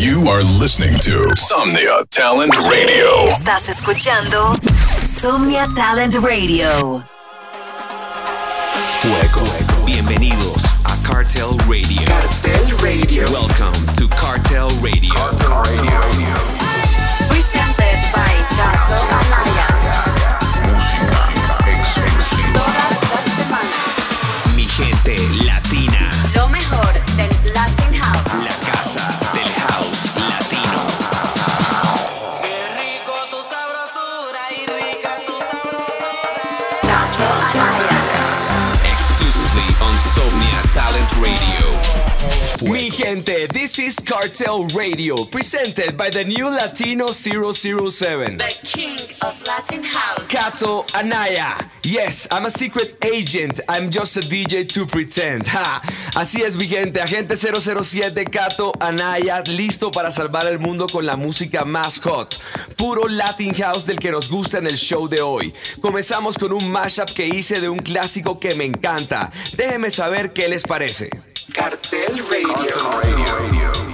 You are listening to Somnia Talent Radio. Estás escuchando Somnia Talent Radio. Fuego. Bienvenidos a Cartel Radio. Cartel Radio. Welcome to Cartel Radio. Cartel Radio. Presented by Gato Amaya. Gente, this is Cartel Radio, presented by the new Latino 007. The king of Latin House. Kato Anaya. Yes, I'm a secret agent. I'm just a DJ to pretend. Ha. Así es, mi gente. Agente 007 Kato Anaya, listo para salvar el mundo con la música más hot. Puro Latin House del que nos gusta en el show de hoy. Comenzamos con un mashup que hice de un clásico que me encanta. Déjenme saber qué les parece. Cartel Radio. Radio.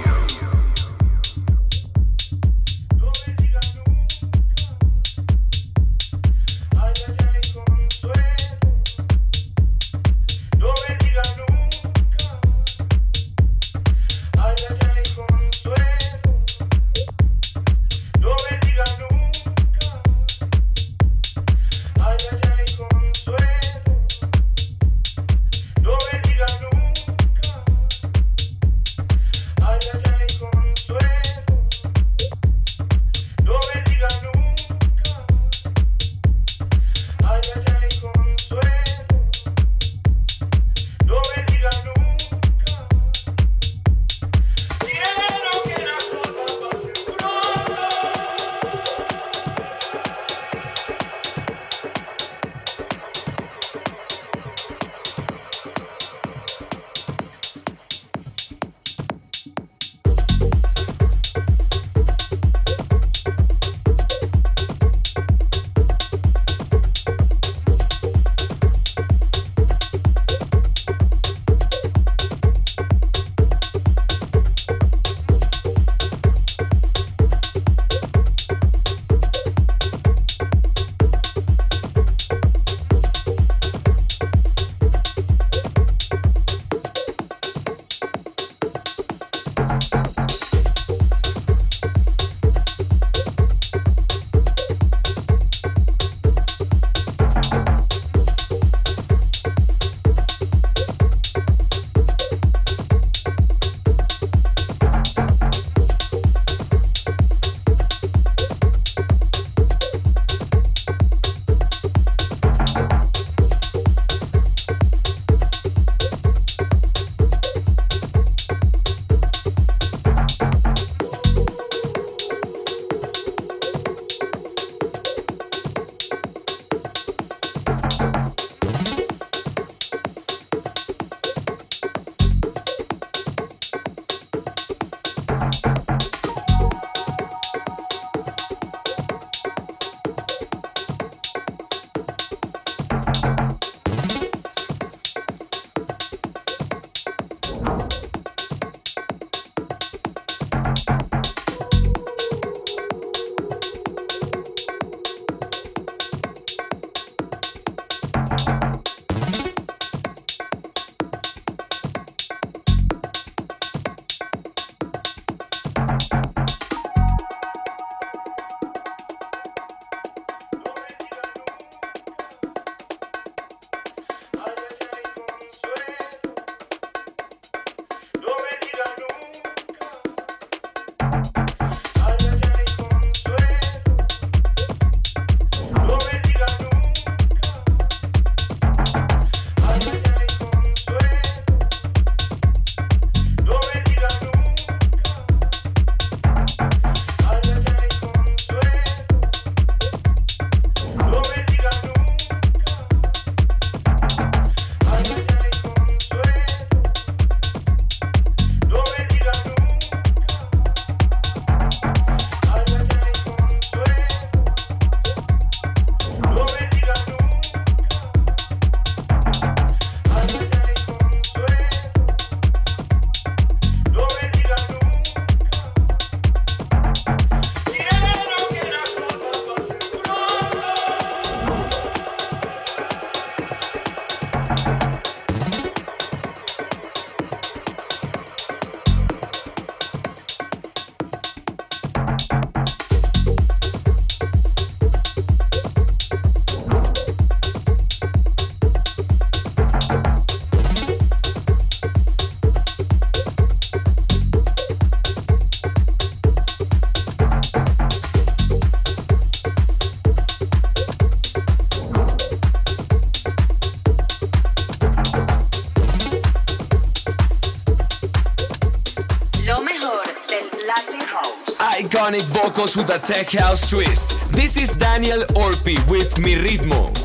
Iconic vocals with a tech house twist. This is Daniel Orpi with Mi Ritmo.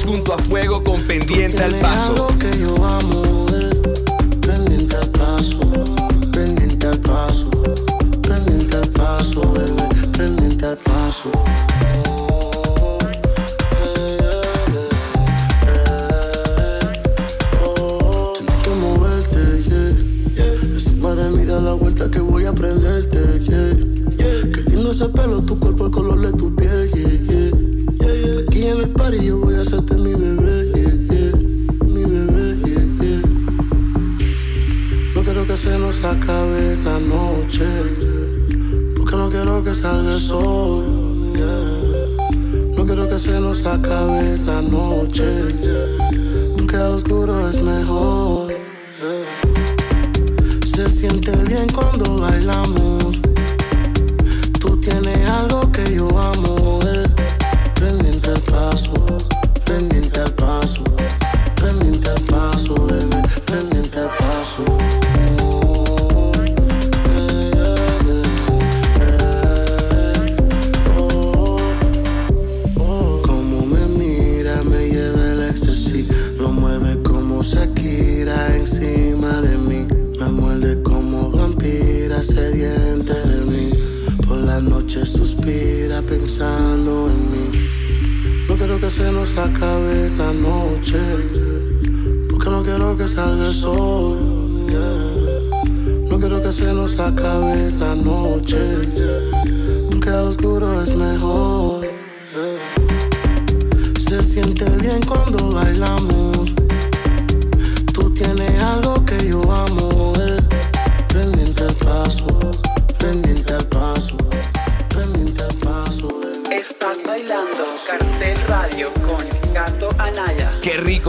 junto a fuego con pendiente al paso. Que yo amo, pendiente al paso, pendiente al paso, pendiente al paso, bebé, pendiente al paso. moverte, yeah encima de mí da la vuelta que voy a prenderte, yeah. yeah. Qué lindo ese pelo, tu cuerpo, el color de tu piel, yeah party, yo voy a hacerte mi bebé. Mi bebé, yeah. No quiero que se nos acabe la noche. Porque no quiero que salga el sol. No quiero que se nos acabe la noche. Porque al oscuro es mejor. Se siente bien cuando bailamos. Tú tienes algo que yo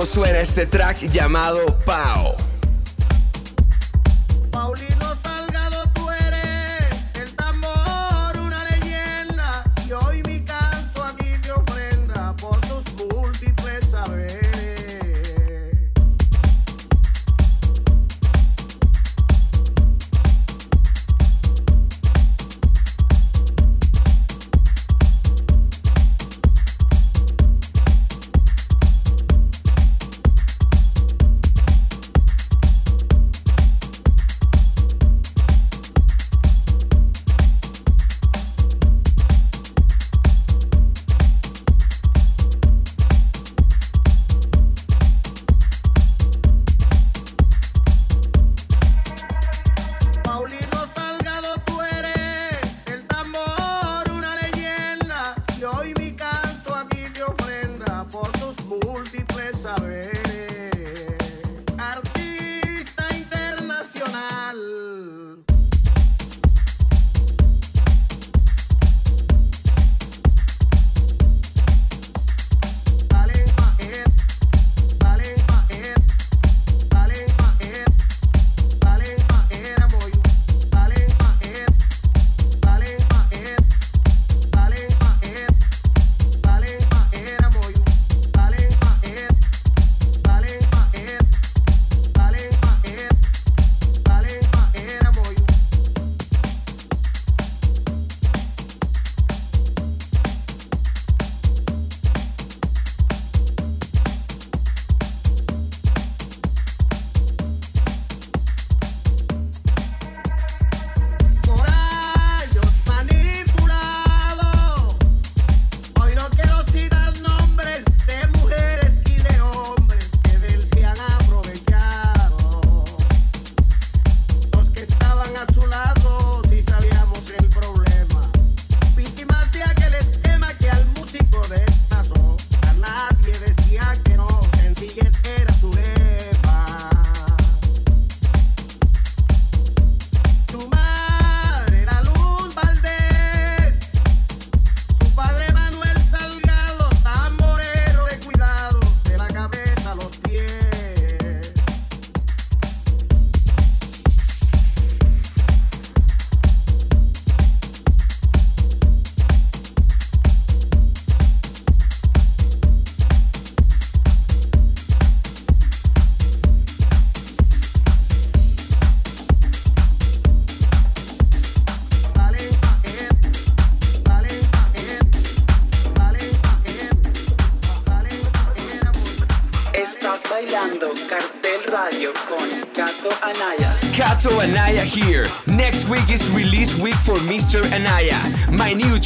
suena este track llamado Pao.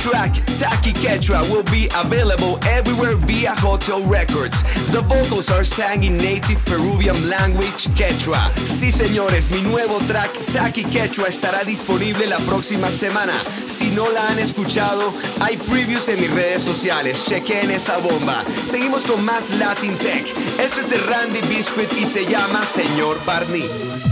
Track, Taki Ketra, will be available everywhere via Hotel Records. The vocals are sang in native Peruvian language, Quechua. Sí, señores, mi nuevo track, Taki Quechua, estará disponible la próxima semana. Si no la han escuchado, hay previews en mis redes sociales. Chequen esa bomba. Seguimos con más Latin Tech. Esto es de Randy Biscuit y se llama Señor Barney.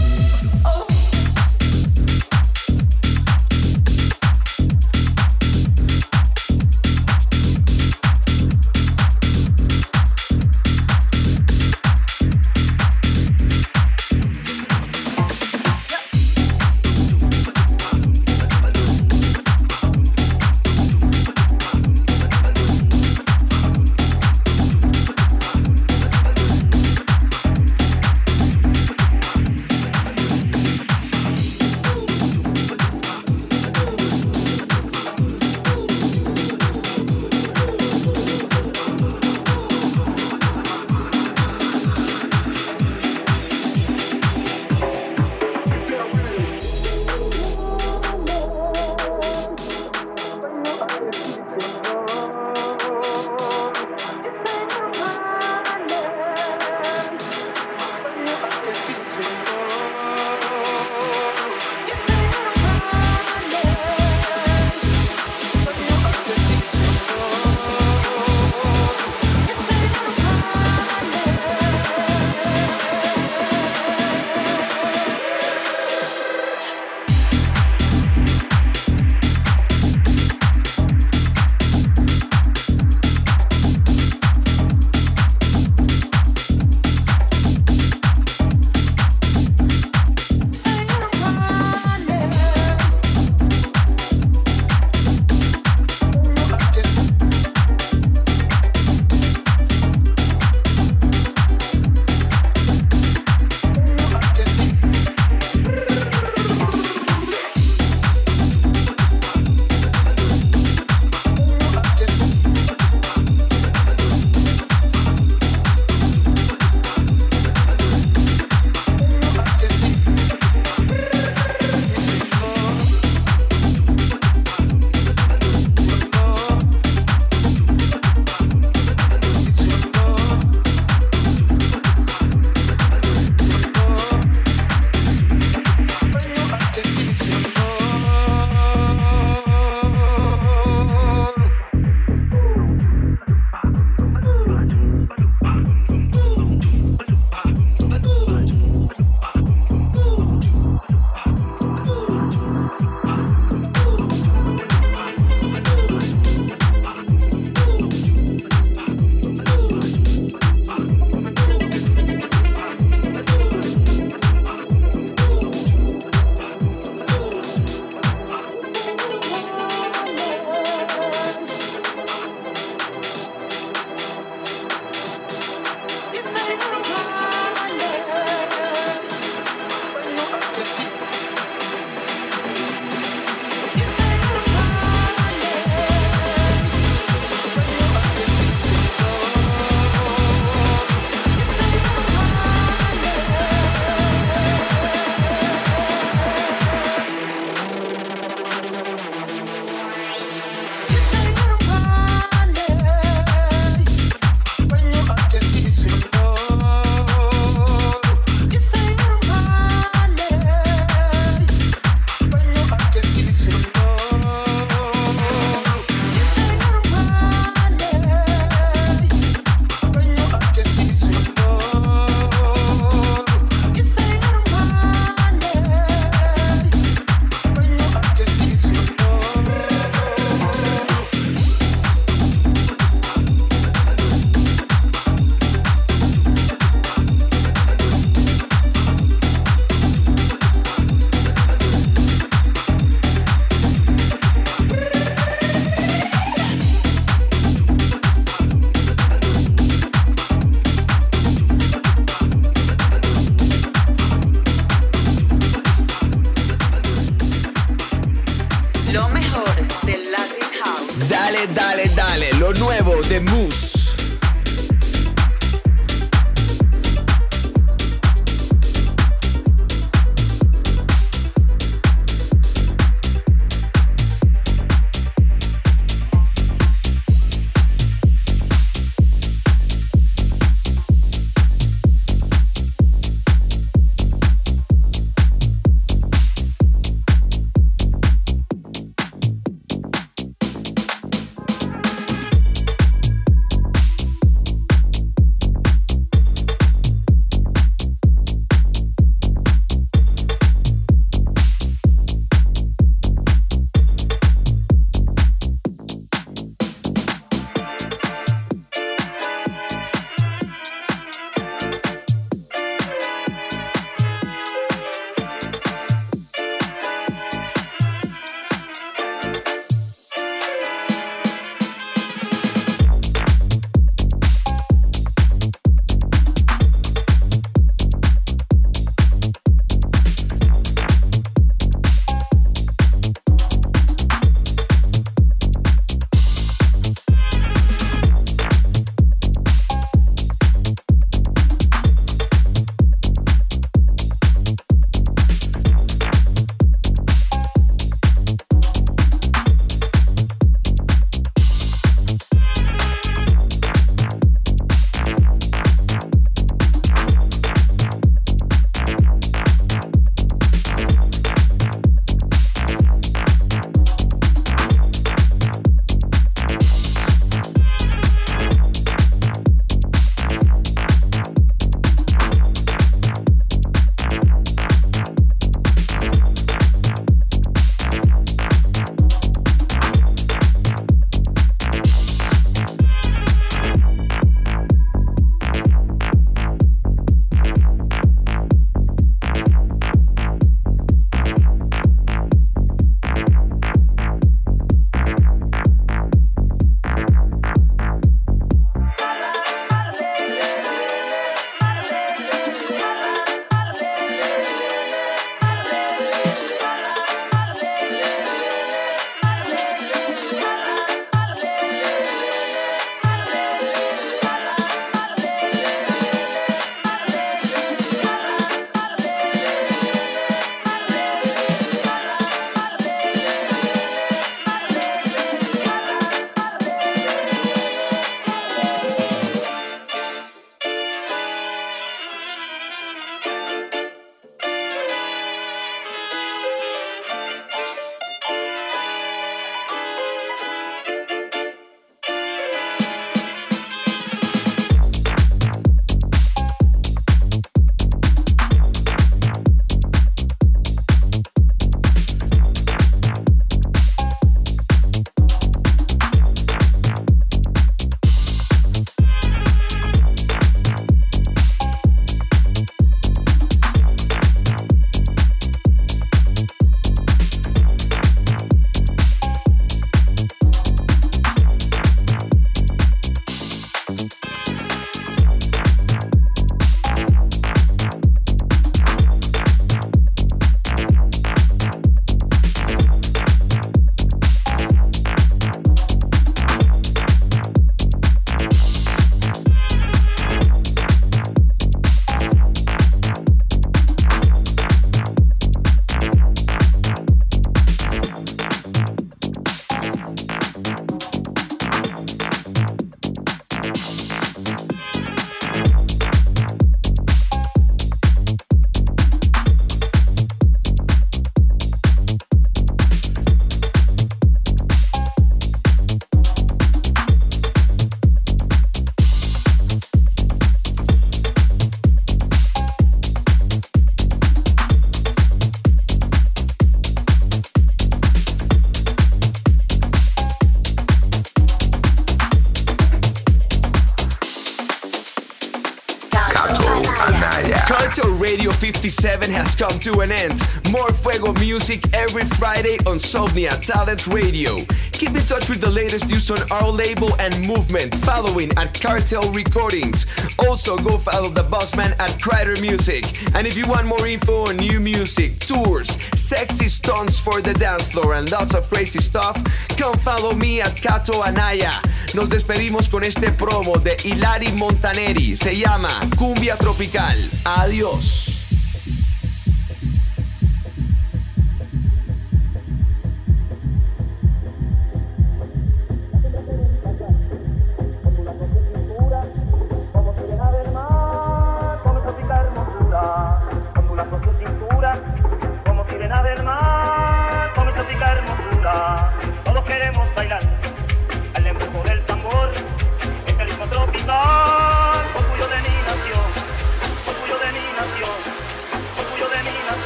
Come to an end. More Fuego music every Friday on Somnia Talent Radio. Keep in touch with the latest news on our label and movement following at Cartel Recordings. Also, go follow the bossman at Crider Music. And if you want more info on new music, tours, sexy stunts for the dance floor, and lots of crazy stuff, come follow me at Cato Anaya. Nos despedimos con este promo de Hilari Montaneri. Se llama Cumbia Tropical. Adiós.